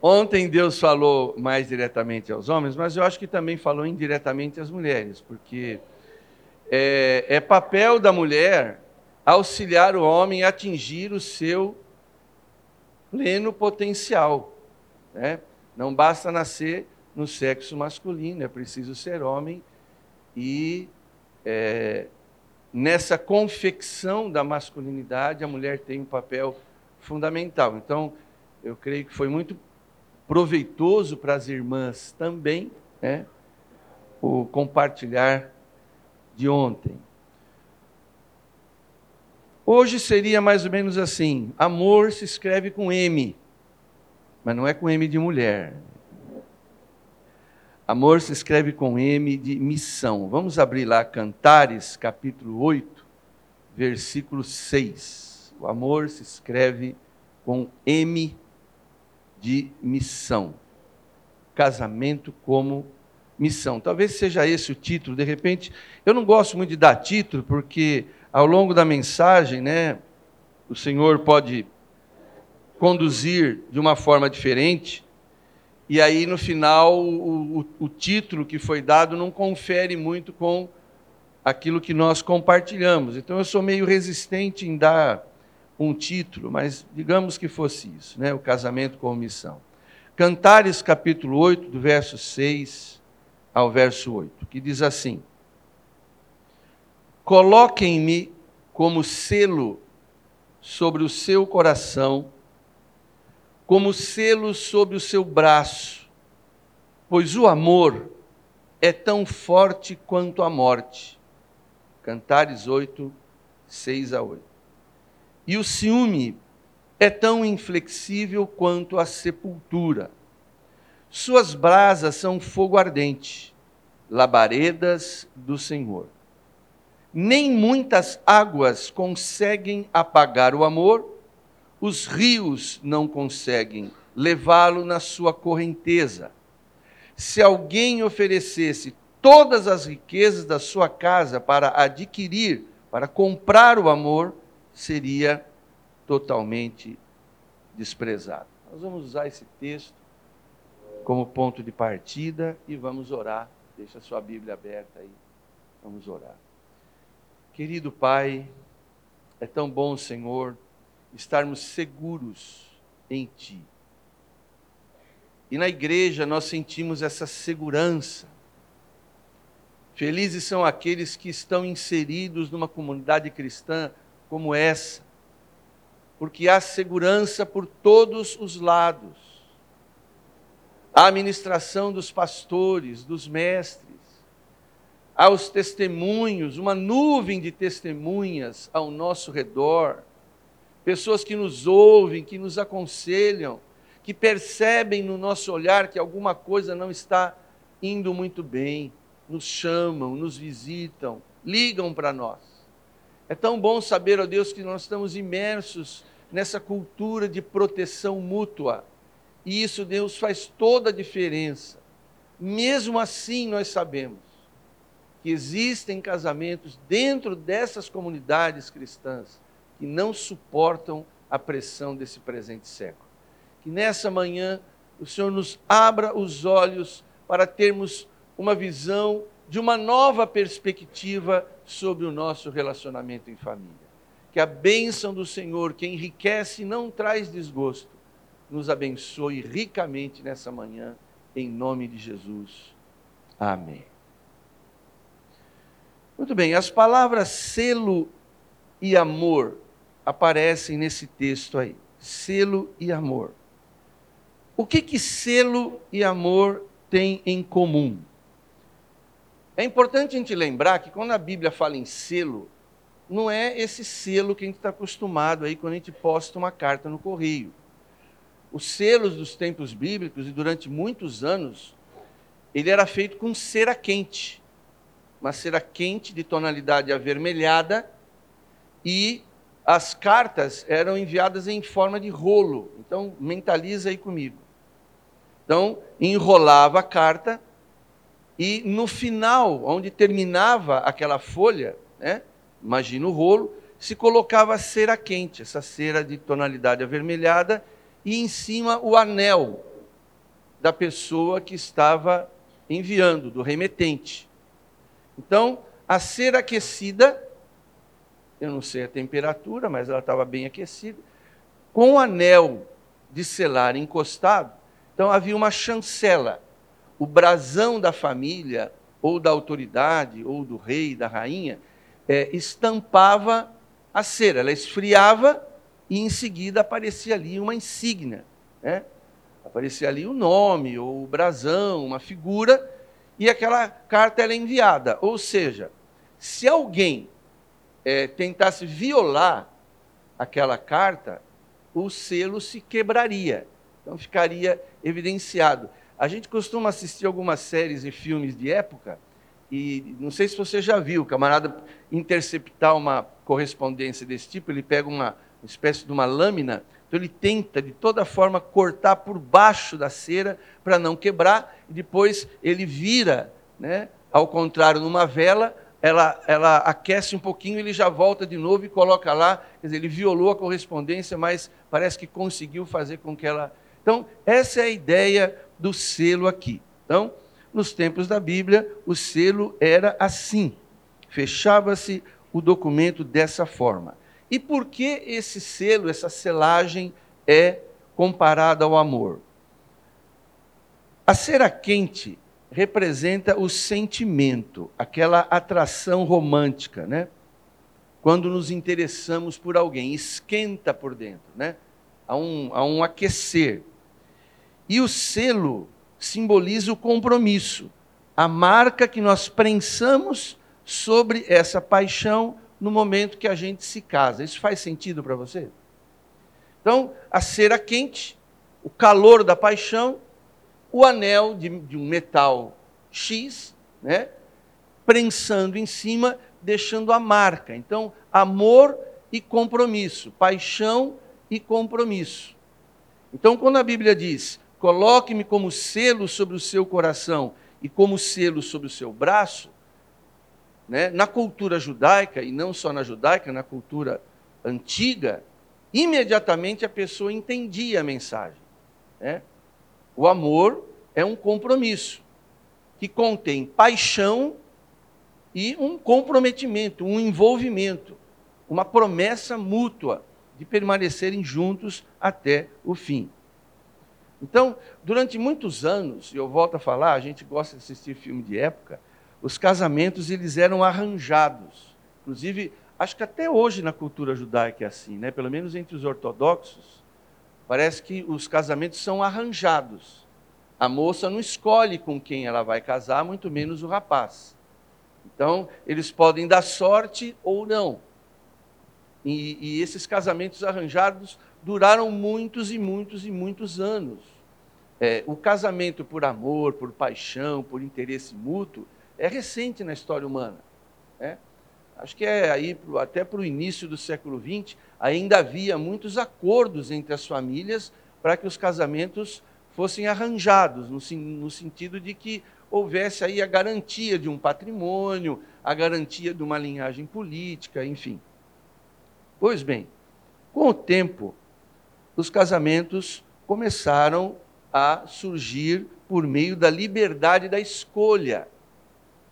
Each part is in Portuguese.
Ontem Deus falou mais diretamente aos homens, mas eu acho que também falou indiretamente às mulheres, porque é, é papel da mulher auxiliar o homem a atingir o seu pleno potencial. Né? Não basta nascer no sexo masculino, é preciso ser homem e é, nessa confecção da masculinidade a mulher tem um papel fundamental. Então, eu creio que foi muito proveitoso para as irmãs também, né, o compartilhar de ontem. Hoje seria mais ou menos assim: amor se escreve com M, mas não é com M de mulher. Amor se escreve com M de missão. Vamos abrir lá Cantares, capítulo 8, versículo 6. O amor se escreve com M de missão. Casamento como missão. Talvez seja esse o título, de repente. Eu não gosto muito de dar título, porque ao longo da mensagem, né, o Senhor pode conduzir de uma forma diferente, e aí no final o, o, o título que foi dado não confere muito com aquilo que nós compartilhamos. Então eu sou meio resistente em dar um título, mas digamos que fosse isso, né? o casamento com missão. Cantares capítulo 8, do verso 6 ao verso 8, que diz assim: Coloquem-me como selo sobre o seu coração, como selo sobre o seu braço, pois o amor é tão forte quanto a morte. Cantares 8, 6 a 8. E o ciúme é tão inflexível quanto a sepultura. Suas brasas são fogo ardente, labaredas do Senhor. Nem muitas águas conseguem apagar o amor, os rios não conseguem levá-lo na sua correnteza. Se alguém oferecesse todas as riquezas da sua casa para adquirir, para comprar o amor, seria totalmente desprezado. Nós vamos usar esse texto como ponto de partida e vamos orar. Deixa a sua Bíblia aberta aí. Vamos orar. Querido Pai, é tão bom, Senhor, estarmos seguros em Ti. E na igreja nós sentimos essa segurança. Felizes são aqueles que estão inseridos numa comunidade cristã como essa, porque há segurança por todos os lados. A administração dos pastores, dos mestres, há os testemunhos, uma nuvem de testemunhas ao nosso redor, pessoas que nos ouvem, que nos aconselham, que percebem no nosso olhar que alguma coisa não está indo muito bem, nos chamam, nos visitam, ligam para nós. É tão bom saber, ó Deus, que nós estamos imersos nessa cultura de proteção mútua. E isso, Deus, faz toda a diferença. Mesmo assim, nós sabemos que existem casamentos dentro dessas comunidades cristãs que não suportam a pressão desse presente século. Que nessa manhã o Senhor nos abra os olhos para termos uma visão de uma nova perspectiva sobre o nosso relacionamento em família. Que a bênção do Senhor, que enriquece e não traz desgosto, nos abençoe ricamente nessa manhã, em nome de Jesus. Amém. Muito bem, as palavras selo e amor aparecem nesse texto aí. Selo e amor. O que que selo e amor têm em comum? É importante a gente lembrar que quando a Bíblia fala em selo, não é esse selo que a gente está acostumado aí quando a gente posta uma carta no correio. Os selos dos tempos bíblicos, e durante muitos anos, ele era feito com cera quente. Uma cera quente de tonalidade avermelhada e as cartas eram enviadas em forma de rolo. Então, mentaliza aí comigo. Então, enrolava a carta e no final, onde terminava aquela folha, né, imagina o rolo, se colocava a cera quente, essa cera de tonalidade avermelhada, e em cima o anel, da pessoa que estava enviando, do remetente. Então, a cera aquecida, eu não sei a temperatura, mas ela estava bem aquecida, com o anel de selar encostado, então havia uma chancela. O brasão da família, ou da autoridade, ou do rei, da rainha, é, estampava a cera. Ela esfriava e em seguida aparecia ali uma insígnia. Né? Aparecia ali o nome, ou o brasão, uma figura, e aquela carta era enviada. Ou seja, se alguém é, tentasse violar aquela carta, o selo se quebraria. Então ficaria evidenciado. A gente costuma assistir algumas séries e filmes de época, e não sei se você já viu, o camarada interceptar uma correspondência desse tipo, ele pega uma espécie de uma lâmina, então ele tenta de toda forma cortar por baixo da cera para não quebrar, e depois ele vira, né, ao contrário, numa vela, ela, ela aquece um pouquinho, ele já volta de novo e coloca lá. Quer dizer, ele violou a correspondência, mas parece que conseguiu fazer com que ela. Então, essa é a ideia do selo aqui. Então, nos tempos da Bíblia, o selo era assim. Fechava-se o documento dessa forma. E por que esse selo, essa selagem é comparada ao amor? A cera quente representa o sentimento, aquela atração romântica, né? Quando nos interessamos por alguém, esquenta por dentro, né? Há um, há um aquecer. E o selo simboliza o compromisso, a marca que nós prensamos sobre essa paixão no momento que a gente se casa. Isso faz sentido para você? Então, a cera quente, o calor da paixão o anel de, de um metal X, né, prensando em cima, deixando a marca. Então, amor e compromisso, paixão e compromisso. Então, quando a Bíblia diz: coloque-me como selo sobre o seu coração e como selo sobre o seu braço, né, na cultura judaica, e não só na judaica, na cultura antiga, imediatamente a pessoa entendia a mensagem. Né? O amor é um compromisso que contém paixão e um comprometimento, um envolvimento, uma promessa mútua de permanecerem juntos até o fim. Então, durante muitos anos, e eu volto a falar, a gente gosta de assistir filme de época, os casamentos eles eram arranjados. Inclusive, acho que até hoje na cultura judaica é assim, né? Pelo menos entre os ortodoxos, Parece que os casamentos são arranjados. A moça não escolhe com quem ela vai casar, muito menos o rapaz. Então, eles podem dar sorte ou não. E, e esses casamentos arranjados duraram muitos e muitos e muitos anos. É, o casamento por amor, por paixão, por interesse mútuo, é recente na história humana. Né? Acho que é aí até para o início do século XX, ainda havia muitos acordos entre as famílias para que os casamentos fossem arranjados, no, no, sentido de que houvesse aí a garantia de um patrimônio, a garantia de uma linhagem política, enfim. Pois bem, com o tempo, os casamentos começaram a surgir por meio da liberdade da escolha.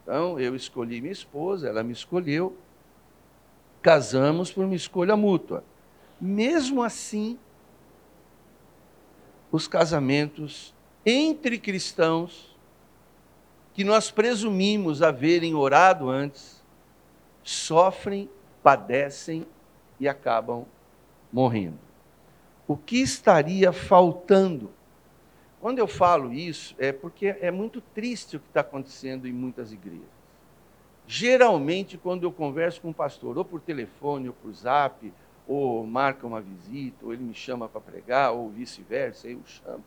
Então, eu escolhi minha esposa, ela me escolheu, casamos por uma escolha mútua. Mesmo assim, os casamentos entre cristãos, que nós presumimos haverem orado antes, sofrem, padecem e acabam morrendo. O que estaria faltando? Quando eu falo isso, é porque é muito triste o que está acontecendo em muitas igrejas. Geralmente, quando eu converso com um pastor, ou por telefone, ou por zap, ou marca uma visita, ou ele me chama para pregar, ou vice-versa, eu chamo.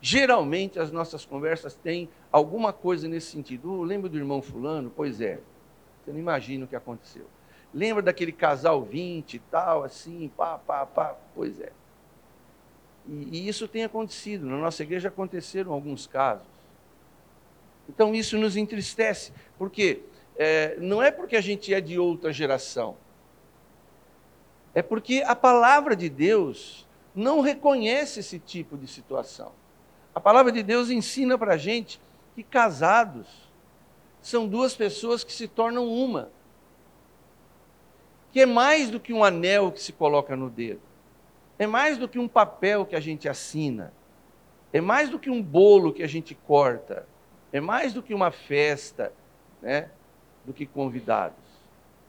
Geralmente as nossas conversas têm alguma coisa nesse sentido. Oh, lembra do irmão fulano? Pois é. Você não imagina o que aconteceu. Lembra daquele casal 20 e tal, assim, pá, pá, pá? Pois é. E, isso tem acontecido. Na nossa igreja aconteceram alguns casos. Então isso nos entristece. Por quê? é, não é porque a gente é de outra geração, é porque a palavra de Deus não reconhece esse tipo de situação. A palavra de Deus ensina para a gente que casados são duas pessoas que se tornam uma. Que é mais do que um anel que se coloca no dedo. É mais do que um papel que a gente assina. É mais do que um bolo que a gente corta. É mais do que uma festa, né? Do que convidados.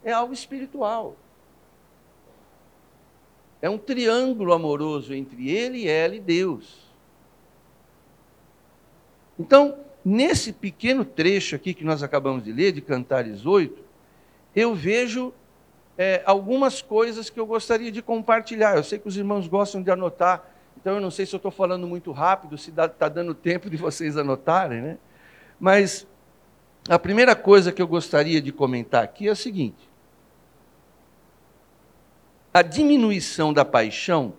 É algo espiritual. É um triângulo amoroso entre ele, ela e Deus. Então, nesse pequeno trecho aqui que nós acabamos de ler, de Cantares 8, eu vejo é, algumas coisas que eu gostaria de compartilhar. Eu sei que os irmãos gostam de anotar, então eu não sei se eu estou falando muito rápido, se está dando tempo de vocês anotarem, né? Mas a primeira coisa que eu gostaria de comentar aqui é a seguinte: a diminuição da paixão,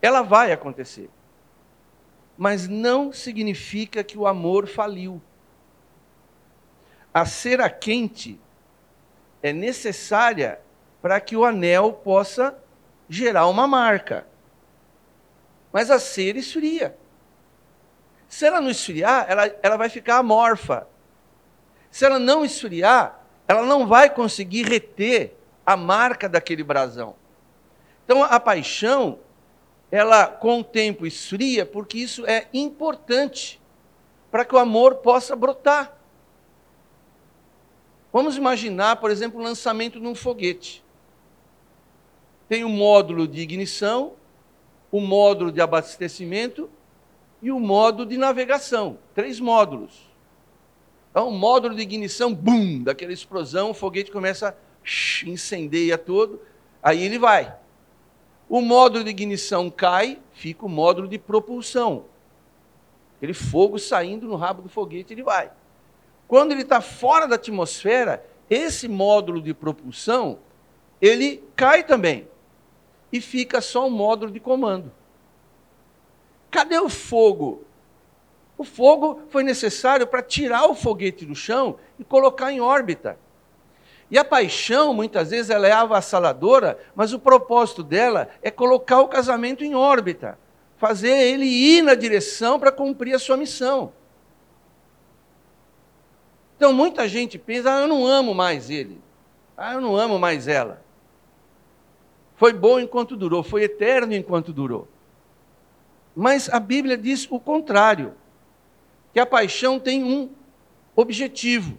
ela vai acontecer. Mas não significa que o amor faliu. A cera quente é necessária para que o anel possa gerar uma marca. Mas a cera esfria. Se ela não esfriar, ela, ela vai ficar amorfa. Se ela não esfriar, ela não vai conseguir reter a marca daquele brasão. Então a paixão, ela com o tempo esfria, porque isso é importante para que o amor possa brotar. Vamos imaginar, por exemplo, o lançamento de um foguete. Tem o um módulo de ignição, o um módulo de abastecimento e o um módulo de navegação. Três módulos. Então, o módulo de ignição, bum, daquela explosão, o foguete começa a incendeia todo, aí ele vai. O módulo de ignição cai, fica o módulo de propulsão. Aquele fogo saindo no rabo do foguete, ele vai. Quando ele está fora da atmosfera, esse módulo de propulsão, ele cai também. E fica só um módulo de comando. Cadê o fogo? O fogo foi necessário para tirar o foguete do chão e colocar em órbita. E a paixão, muitas vezes, ela é avassaladora, mas o propósito dela é colocar o casamento em órbita, fazer ele ir na direção para cumprir a sua missão. Então, muita gente pensa, ah, eu não amo mais ele, ah, eu não amo mais ela. Foi bom enquanto durou, foi eterno enquanto durou. Mas a Bíblia diz o contrário, que a paixão tem um objetivo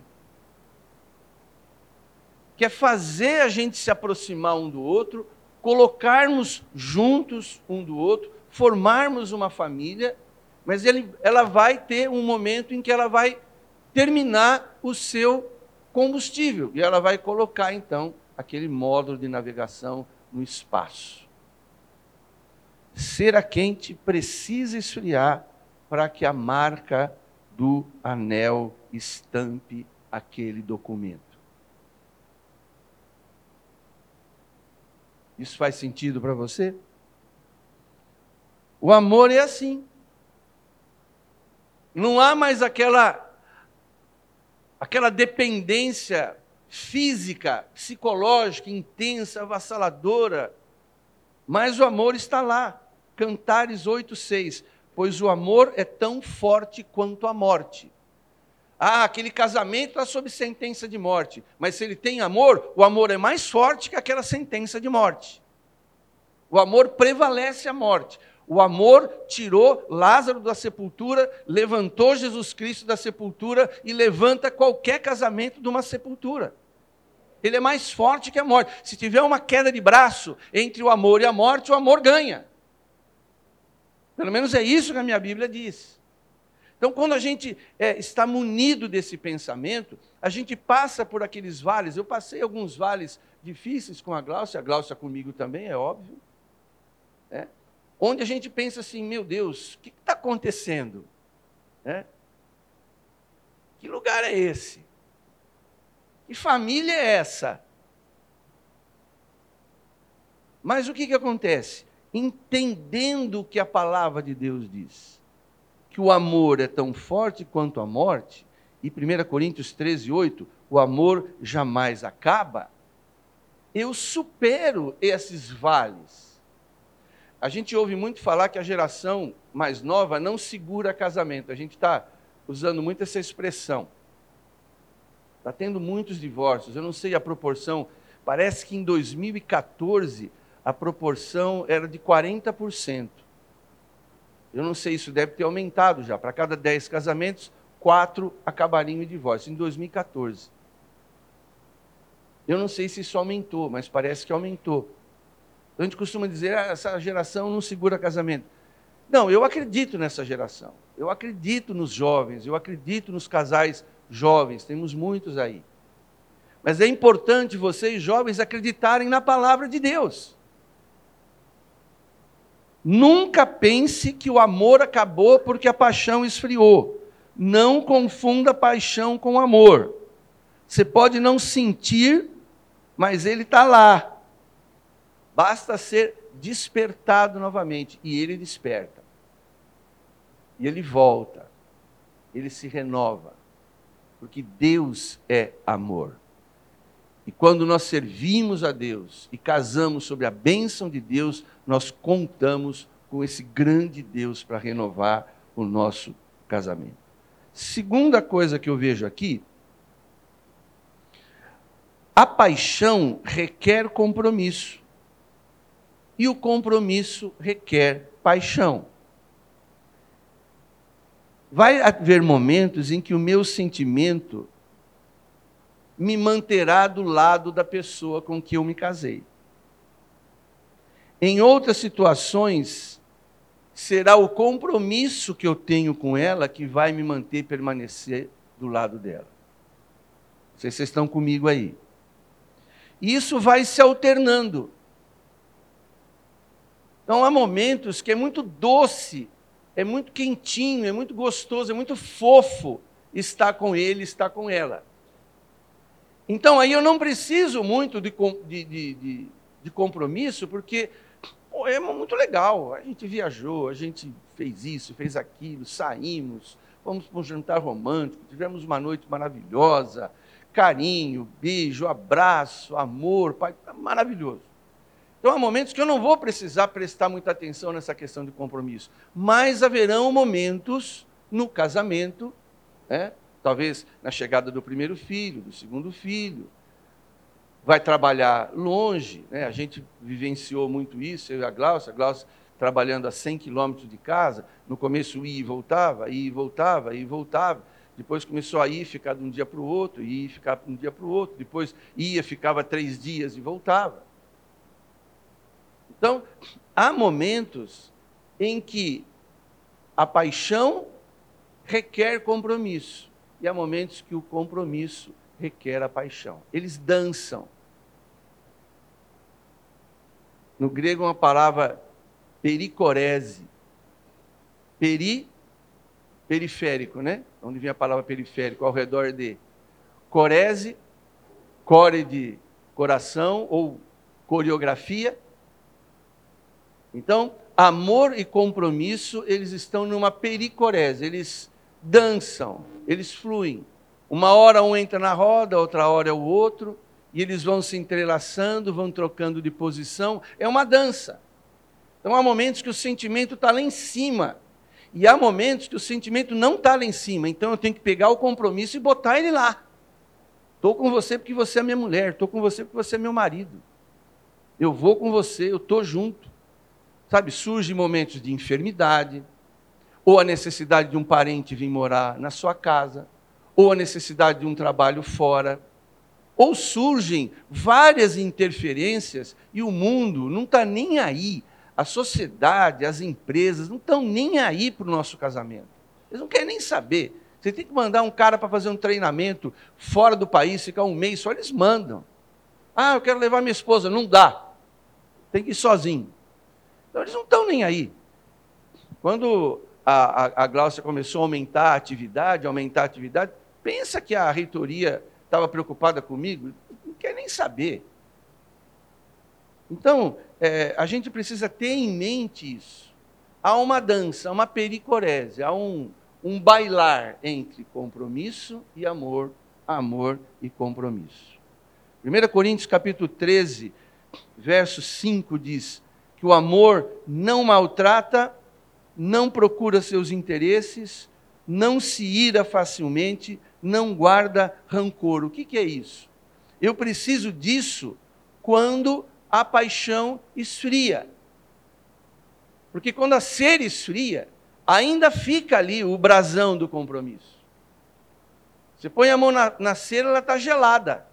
que é fazer a gente se aproximar um do outro, colocarmos juntos um do outro, formarmos uma família, mas ele, ela vai ter um momento em que ela vai terminar o seu combustível e ela vai colocar então aquele módulo de navegação no espaço. Cera quente precisa esfriar para que a marca do anel estampe aquele documento. Isso faz sentido para você? O amor é assim. Não há mais aquela aquela dependência física, psicológica, intensa, avassaladora. Mas o amor está lá. Cantares 8:6, pois o amor é tão forte quanto a morte. Ah, aquele casamento está sob sentença de morte. Mas se ele tem amor, o amor é mais forte que aquela sentença de morte. O amor prevalece a morte. O amor tirou Lázaro da sepultura, levantou Jesus Cristo da sepultura e levanta qualquer casamento de uma sepultura. Ele é mais forte que a morte. Se tiver uma queda de braço entre o amor e a morte, o amor ganha. Pelo menos é isso que a minha Bíblia diz. Então, quando a gente é, está munido desse pensamento, a gente passa por aqueles vales. Eu passei alguns vales difíceis com a Gláucia, a Gláucia comigo também, é óbvio. É, onde a gente pensa assim: meu Deus, o que está acontecendo? É, que lugar é esse? Que família é essa? Mas o que, que acontece? Entendendo o que a palavra de Deus diz que o amor é tão forte quanto a morte, e 1 Coríntios 13, 8, o amor jamais acaba, eu supero esses vales. A gente ouve muito falar que a geração mais nova não segura casamento. A gente está usando muito essa expressão. Está tendo muitos divórcios. Eu não sei a proporção. Parece que em 2014 a proporção era de 40%. Eu não sei, isso deve ter aumentado já. Para cada 10 casamentos, quatro acabariam em divórcio. Em 2014. Eu não sei se isso aumentou, mas parece que aumentou. A gente costuma dizer, ah, essa geração não segura casamento. Não, eu acredito nessa geração. Eu acredito nos jovens, eu acredito nos casais jovens, temos muitos aí. Mas é importante vocês, jovens, acreditarem na palavra de Deus. Nunca pense que o amor acabou porque a paixão esfriou. Não confunda paixão com amor. Você pode não sentir, mas ele está lá. Basta ser despertado novamente. E ele desperta. E ele volta. Ele se renova. Porque Deus é amor. E quando nós servimos a Deus e casamos sobre a bênção de Deus, nós contamos com esse grande Deus para renovar o nosso casamento. Segunda coisa que eu vejo aqui, a paixão requer compromisso e o compromisso requer paixão. Vai haver momentos em que o meu sentimento me manterá do lado da pessoa com que eu me casei. Em outras situações, será o compromisso que eu tenho com ela que vai me manter permanecer do lado dela. Não sei se vocês estão comigo aí. Isso vai se alternando. Então há momentos que é muito doce, é muito quentinho, é muito gostoso, é muito fofo estar com ele, estar com ela. Então aí eu não preciso muito de, de, de, de compromisso, porque pô, é muito legal. A gente viajou, a gente fez isso, fez aquilo, saímos, fomos para um jantar romântico, tivemos uma noite maravilhosa, carinho, beijo, abraço, amor, pai, maravilhoso. Então há momentos que eu não vou precisar prestar muita atenção nessa questão de compromisso, mas haverão momentos no casamento, né? talvez na chegada do primeiro filho, do segundo filho, vai trabalhar longe, né? a gente vivenciou muito isso, eu e a Glaucia, a Glaucia trabalhando a 100 quilômetros de casa, no começo ia e voltava, ia e voltava, ia e voltava, depois começou a ir, ficar de um dia para o outro, ia ficar de um dia para o outro, depois ia, ficava três dias e voltava. Então, há momentos em que a paixão requer compromisso, e há momentos que o compromisso requer a paixão. Eles dançam. No grego, uma palavra pericorese. Peri, periférico, né? Onde vem a palavra periférico, ao redor de. Corese, core de coração ou coreografia, então, amor e compromisso, eles estão numa pericorese, eles dançam, eles fluem. Uma hora um entra na roda, outra hora é o outro, e eles vão se entrelaçando, vão trocando de posição. É uma dança. Então há momentos que o sentimento está lá em cima, e há momentos que o sentimento não está lá em cima. Então eu tenho que pegar o compromisso e botar ele lá. Estou com você porque você é minha mulher, estou com você porque você é meu marido. Eu vou com você, eu estou junto. Sabe, surgem momentos de enfermidade, ou a necessidade de um parente vir morar na sua casa, ou a necessidade de um trabalho fora, ou surgem várias interferências e o mundo não está nem aí, a sociedade, as empresas não estão nem aí para o nosso casamento. Eles não querem nem saber. Você tem que mandar um cara para fazer um treinamento fora do país, ficar um mês só, eles mandam. Ah, eu quero levar minha esposa. Não dá. Tem que ir sozinho. Então eles não estão nem aí. Quando a, a, a Glaucia começou a aumentar a atividade, aumentar a atividade, pensa que a reitoria estava preocupada comigo? Não quer nem saber. Então, é, a gente precisa ter em mente isso. Há uma dança, uma pericorese, há um, um bailar entre compromisso e amor, amor e compromisso. 1 Coríntios capítulo 13, verso 5 diz: que o amor não maltrata, não procura seus interesses, não se ira facilmente, não guarda rancor. O que, que é isso? Eu preciso disso quando a paixão esfria. Porque quando a sede esfria, ainda fica ali o brasão do compromisso. Você põe a mão na, na cera, ela está gelada,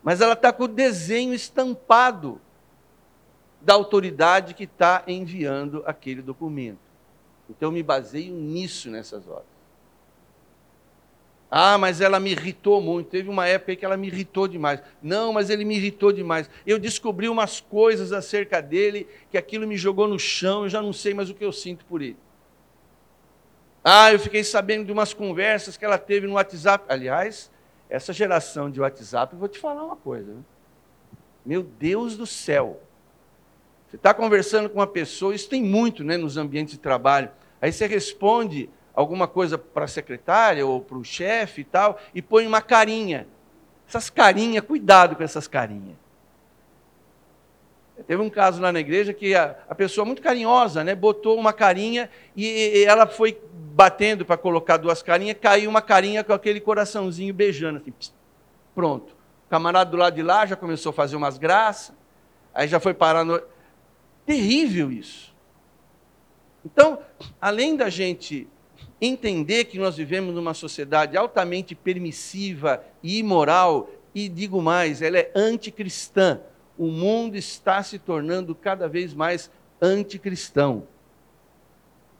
mas ela está com o desenho estampado da autoridade que está enviando aquele documento. Então eu me baseio nisso nessas horas. Ah, mas ela me irritou muito. Teve uma época que ela me irritou demais. Não, mas ele me irritou demais. Eu descobri umas coisas acerca dele que aquilo me jogou no chão, eu já não sei mais o que eu sinto por ele. Ah, eu fiquei sabendo de umas conversas que ela teve no WhatsApp. Aliás, essa geração de WhatsApp, vou te falar uma coisa. Meu Deus do céu. Você está conversando com uma pessoa, isso tem muito né, nos ambientes de trabalho. Aí você responde alguma coisa para a secretária ou para o chefe e tal, e põe uma carinha. Essas carinhas, cuidado com essas carinhas. Teve um caso lá na igreja que a, a pessoa muito carinhosa, né, botou uma carinha e, e ela foi batendo para colocar duas carinhas, caiu uma carinha com aquele coraçãozinho beijando, assim, pss, pronto. O camarada do lado de lá já começou a fazer umas graças, aí já foi parar no Terrível isso. Então, além da gente entender que nós vivemos numa sociedade altamente permissiva e imoral, e digo mais, ela é anticristã. O mundo está se tornando cada vez mais anticristão.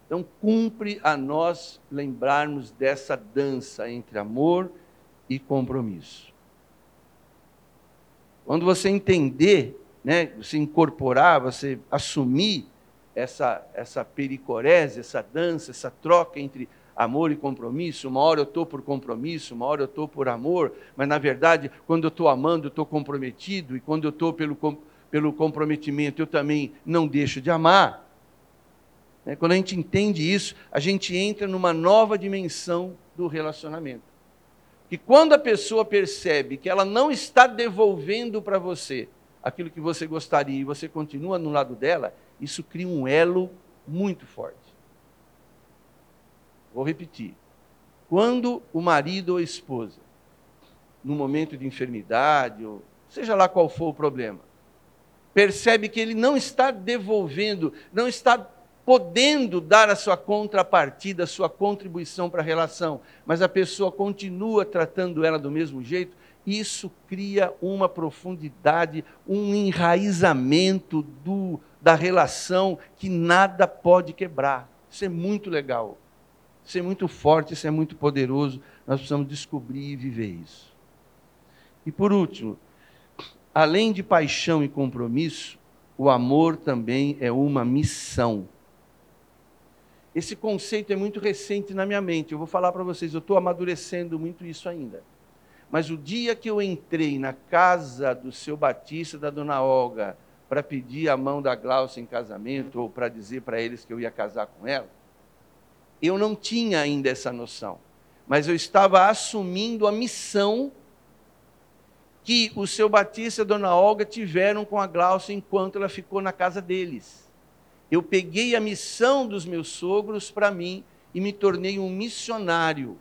Então, cumpre a nós lembrarmos dessa dança entre amor e compromisso. Quando você entender né, você incorporar, você assumir essa, essa pericorese, essa dança, essa troca entre amor e compromisso. Uma hora eu estou por compromisso, uma hora eu estou por amor, mas na verdade, quando eu estou amando, eu estou comprometido, e quando eu estou pelo, pelo comprometimento, eu também não deixo de amar. Né, quando a gente entende isso, a gente entra numa nova dimensão do relacionamento. Que quando a pessoa percebe que ela não está devolvendo para você aquilo que você gostaria e você continua no lado dela, isso cria um elo muito forte. Vou repetir. Quando o marido ou a esposa, no momento de enfermidade, ou seja lá qual for o problema, percebe que ele não está devolvendo, não está podendo dar a sua contrapartida, a sua contribuição para a relação, mas a pessoa continua tratando ela do mesmo jeito, isso cria uma profundidade, um enraizamento do, da relação que nada pode quebrar. Isso é muito legal. Isso é muito forte, isso é muito poderoso. Nós precisamos descobrir e viver isso. E por último, além de paixão e compromisso, o amor também é uma missão. Esse conceito é muito recente na minha mente. Eu vou falar para vocês, eu estou amadurecendo muito isso ainda. Mas o dia que eu entrei na casa do seu Batista, da dona Olga, para pedir a mão da Glaucia em casamento, ou para dizer para eles que eu ia casar com ela, eu não tinha ainda essa noção. Mas eu estava assumindo a missão que o seu Batista e a dona Olga tiveram com a Glaucia enquanto ela ficou na casa deles. Eu peguei a missão dos meus sogros para mim e me tornei um missionário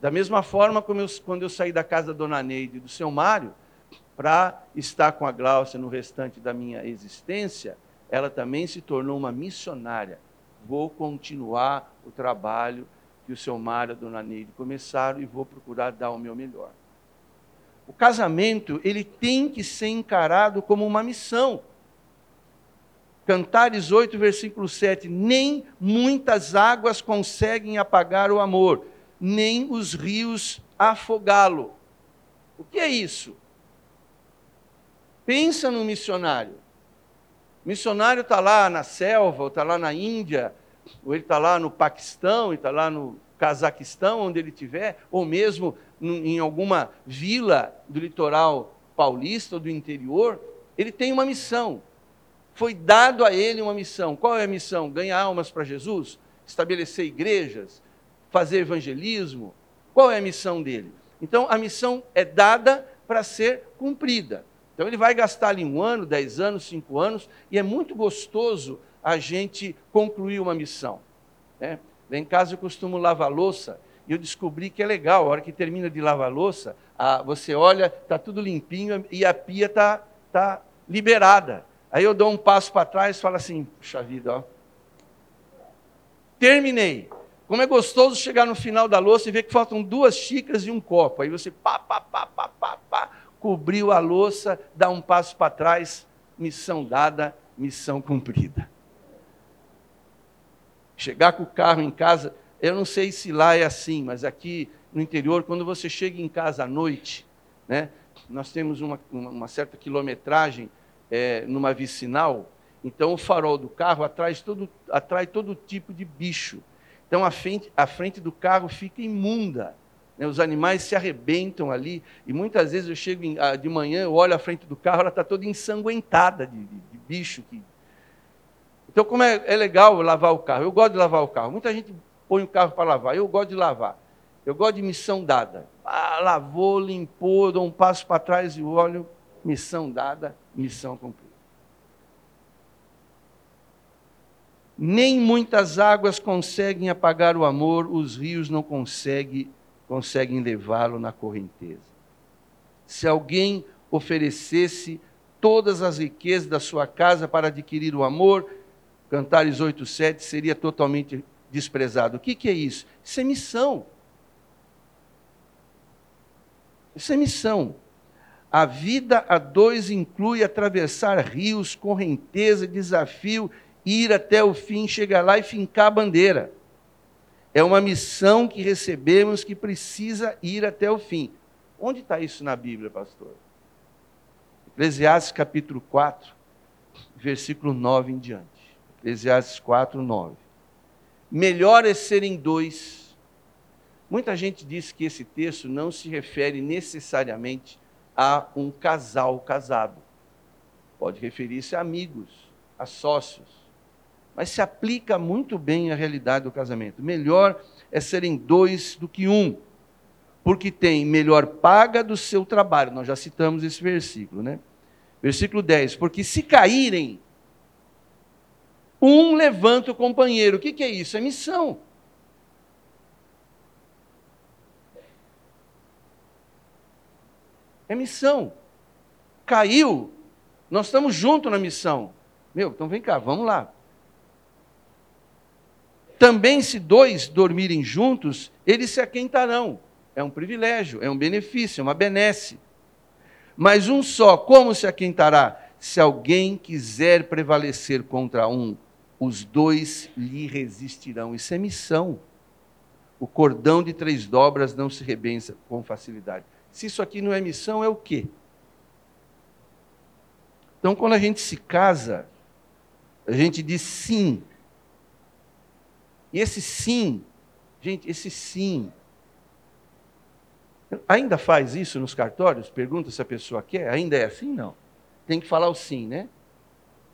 da mesma forma como eu, quando eu saí da casa da dona Neide e do seu Mário, para estar com a Gláucia no restante da minha existência, ela também se tornou uma missionária. Vou continuar o trabalho que o seu Mário e a dona Neide começaram e vou procurar dar o meu melhor. O casamento, ele tem que ser encarado como uma missão. Cantares 8, versículo 7. Nem muitas águas conseguem apagar o amor nem os rios afogá-lo. O que é isso? Pensa no missionário. O missionário está lá na selva, ou está lá na Índia, ou ele está lá no Paquistão, está lá no Cazaquistão, onde ele estiver, ou mesmo em alguma vila do litoral paulista ou do interior, ele tem uma missão. Foi dado a ele uma missão. Qual é a missão? Ganhar almas para Jesus? Estabelecer igrejas? Fazer evangelismo? Qual é a missão dele? Então, a missão é dada para ser cumprida. Então ele vai gastar ali um ano, dez anos, cinco anos, e é muito gostoso a gente concluir uma missão. Né? Lá em casa eu costumo lavar louça, e eu descobri que é legal, a hora que termina de lavar louça, a, você olha, está tudo limpinho e a pia está tá liberada. Aí eu dou um passo para trás e falo assim, puxa vida, ó. Terminei. Como é gostoso chegar no final da louça e ver que faltam duas xícaras e um copo. Aí você pá, pá, pá, pá, pá, pá, cobriu a louça, dá um passo para trás, missão dada, missão cumprida. Chegar com o carro em casa, eu não sei se lá é assim, mas aqui no interior, quando você chega em casa à noite, né, nós temos uma, uma certa quilometragem é, numa vicinal, então o farol do carro atrai todo, atrai todo tipo de bicho. Então a frente, a frente do carro fica imunda. Né? Os animais se arrebentam ali. E muitas vezes eu chego em, de manhã, eu olho a frente do carro, ela está toda ensanguentada de, de, de bicho. Que... Então, como é, é legal lavar o carro? Eu gosto de lavar o carro. Muita gente põe o carro para lavar. Eu gosto de lavar. Eu gosto de missão dada. Ah, lavou, limpou, dou um passo para trás e olho, missão dada, missão cumprida. Nem muitas águas conseguem apagar o amor, os rios não conseguem, conseguem levá-lo na correnteza. Se alguém oferecesse todas as riquezas da sua casa para adquirir o amor, Cantares 8,7 seria totalmente desprezado. O que, que é isso? Isso é missão. Isso é missão. A vida a dois inclui atravessar rios, correnteza, desafio, ir até o fim, chegar lá e fincar a bandeira. É uma missão que recebemos que precisa ir até o fim. Onde está isso na Bíblia, pastor? Eclesiastes capítulo 4, versículo 9 em diante. Eclesiastes 4, 9. Melhor é serem dois. Muita gente diz que esse texto não se refere necessariamente a um casal casado. Pode referir-se a amigos, a sócios. Mas se aplica muito bem à realidade do casamento. Melhor é serem dois do que um, porque tem melhor paga do seu trabalho. Nós já citamos esse versículo, né? Versículo 10: Porque se caírem, um levanta o companheiro. O que, que é isso? É missão. É missão. Caiu, nós estamos juntos na missão. Meu, então vem cá, vamos lá. Também, se dois dormirem juntos, eles se aquentarão. É um privilégio, é um benefício, é uma benesse. Mas um só, como se aquentará? Se alguém quiser prevalecer contra um, os dois lhe resistirão. Isso é missão. O cordão de três dobras não se rebença com facilidade. Se isso aqui não é missão, é o quê? Então, quando a gente se casa, a gente diz sim. E esse sim, gente, esse sim. Ainda faz isso nos cartórios? Pergunta se a pessoa quer. Ainda é assim? Não. Tem que falar o sim, né?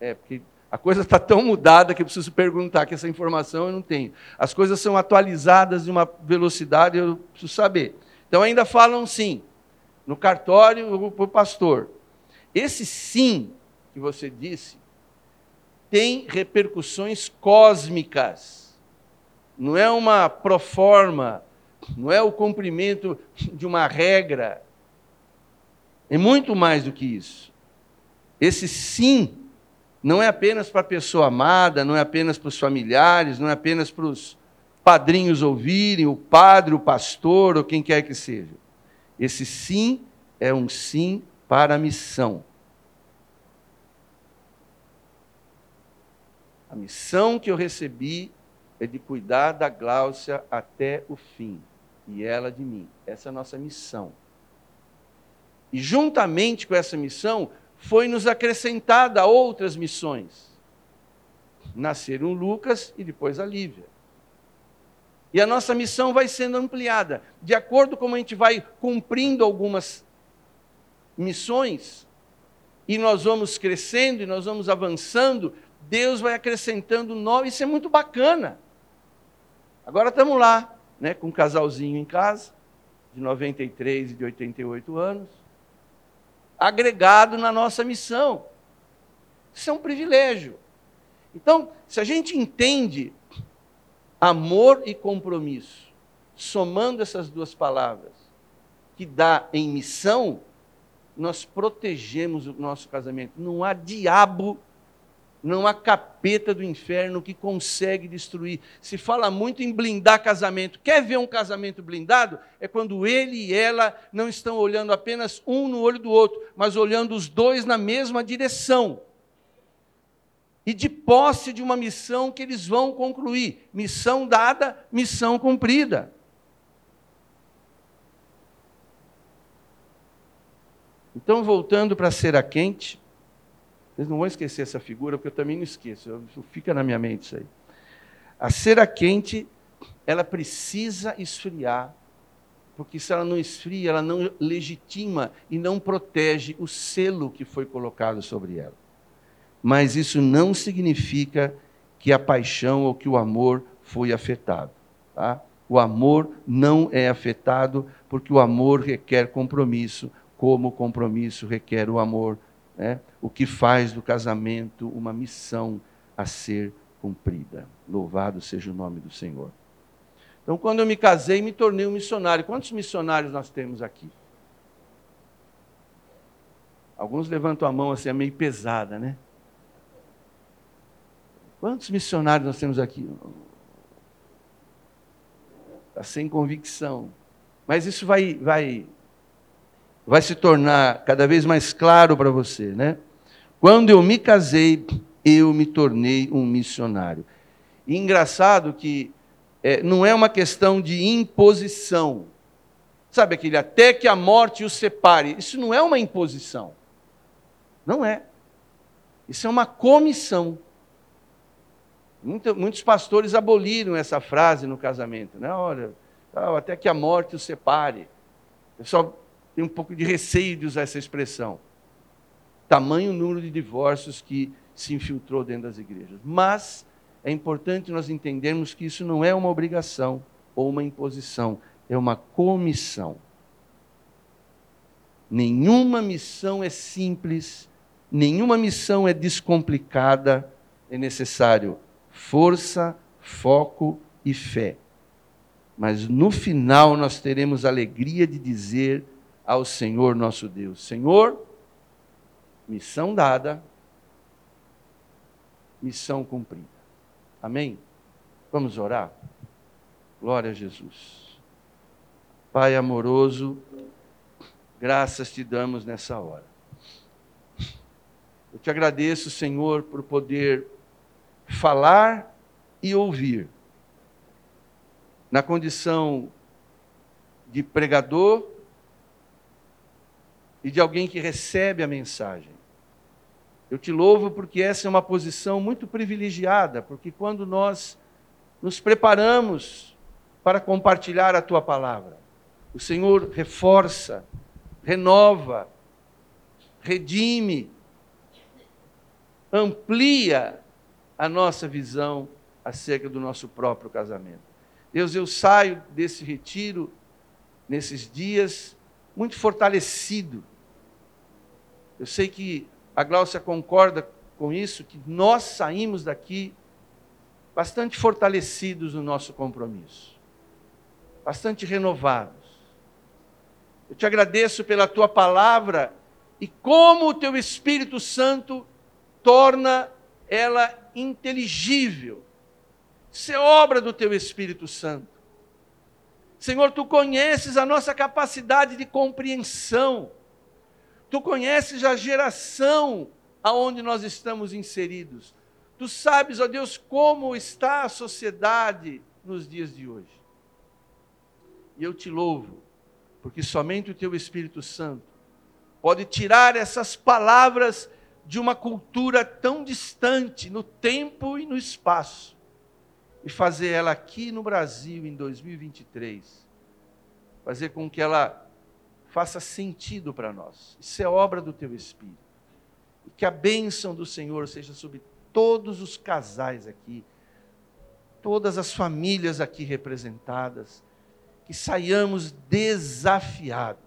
É, porque a coisa está tão mudada que eu preciso perguntar, que essa informação eu não tenho. As coisas são atualizadas de uma velocidade, eu preciso saber. Então ainda falam sim, no cartório para o pastor. Esse sim que você disse tem repercussões cósmicas. Não é uma proforma, não é o cumprimento de uma regra. É muito mais do que isso. Esse sim não é apenas para a pessoa amada, não é apenas para os familiares, não é apenas para os padrinhos ouvirem, o padre, o pastor ou quem quer que seja. Esse sim é um sim para a missão. A missão que eu recebi é de cuidar da Gláucia até o fim, e ela de mim. Essa é a nossa missão. E juntamente com essa missão, foi-nos acrescentada outras missões. Nasceram Lucas e depois a Lívia. E a nossa missão vai sendo ampliada. De acordo com como a gente vai cumprindo algumas missões, e nós vamos crescendo e nós vamos avançando, Deus vai acrescentando novos. Isso é muito bacana. Agora estamos lá, né, com um casalzinho em casa, de 93 e de 88 anos agregado na nossa missão. Isso é um privilégio. Então, se a gente entende amor e compromisso, somando essas duas palavras, que dá em missão, nós protegemos o nosso casamento. Não há diabo, não há capeta do inferno que consegue destruir. Se fala muito em blindar casamento. Quer ver um casamento blindado? É quando ele e ela não estão olhando apenas um no olho do outro, mas olhando os dois na mesma direção. E de posse de uma missão que eles vão concluir. Missão dada, missão cumprida. Então, voltando para a cera quente, vocês não vão esquecer essa figura, porque eu também não esqueço, fica na minha mente isso aí. A cera quente, ela precisa esfriar, porque se ela não esfria, ela não legitima e não protege o selo que foi colocado sobre ela. Mas isso não significa que a paixão ou que o amor foi afetado. Tá? O amor não é afetado porque o amor requer compromisso, como o compromisso requer o amor, né? o que faz do casamento uma missão a ser cumprida. Louvado seja o nome do Senhor. Então, quando eu me casei, me tornei um missionário. Quantos missionários nós temos aqui? Alguns levantam a mão assim, é meio pesada, né? Quantos missionários nós temos aqui? Está sem convicção. Mas isso vai, vai vai se tornar cada vez mais claro para você, né? Quando eu me casei, eu me tornei um missionário. E engraçado que é, não é uma questão de imposição. Sabe aquele até que a morte os separe? Isso não é uma imposição. Não é. Isso é uma comissão. muitos pastores aboliram essa frase no casamento. Né? Olha, até que a morte os separe. O pessoal tem um pouco de receio de usar essa expressão. Tamanho número de divórcios que se infiltrou dentro das igrejas. Mas é importante nós entendermos que isso não é uma obrigação ou uma imposição, é uma comissão. Nenhuma missão é simples, nenhuma missão é descomplicada, é necessário força, foco e fé. Mas no final nós teremos alegria de dizer ao Senhor nosso Deus: Senhor, missão dada, missão cumprida. Amém? Vamos orar? Glória a Jesus. Pai amoroso, graças te damos nessa hora. Eu te agradeço, Senhor, por poder falar e ouvir. Na condição de pregador e de alguém que recebe a mensagem. Eu te louvo porque essa é uma posição muito privilegiada, porque quando nós nos preparamos para compartilhar a tua palavra, o Senhor reforça, renova, redime, amplia a nossa visão acerca do nosso próprio casamento. Deus, eu saio desse retiro, nesses dias, muito fortalecido eu sei que a Gláucia concorda com isso, que nós saímos daqui bastante fortalecidos no nosso compromisso, bastante renovados. Eu te agradeço pela tua palavra e como o teu Espírito Santo torna ela inteligível. Isso é obra do teu Espírito Santo. Senhor, tu conheces a nossa capacidade de compreensão. Tu conheces a geração aonde nós estamos inseridos. Tu sabes, ó Deus, como está a sociedade nos dias de hoje. E eu te louvo, porque somente o teu Espírito Santo pode tirar essas palavras de uma cultura tão distante no tempo e no espaço e fazer ela aqui no Brasil em 2023, fazer com que ela faça sentido para nós. Isso é obra do teu Espírito. E que a bênção do Senhor seja sobre todos os casais aqui, todas as famílias aqui representadas, que saiamos desafiados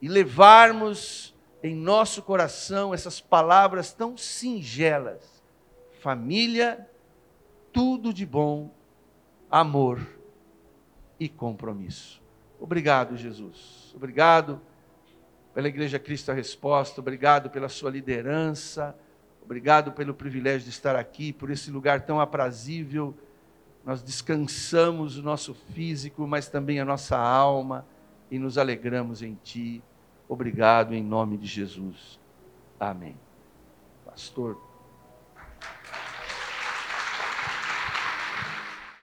e levarmos em nosso coração essas palavras tão singelas: família, tudo de bom, amor e compromisso. Obrigado, Jesus. Obrigado pela Igreja Cristo a Resposta. Obrigado pela sua liderança. Obrigado pelo privilégio de estar aqui, por esse lugar tão aprazível. Nós descansamos o nosso físico, mas também a nossa alma e nos alegramos em Ti. Obrigado em nome de Jesus. Amém. Pastor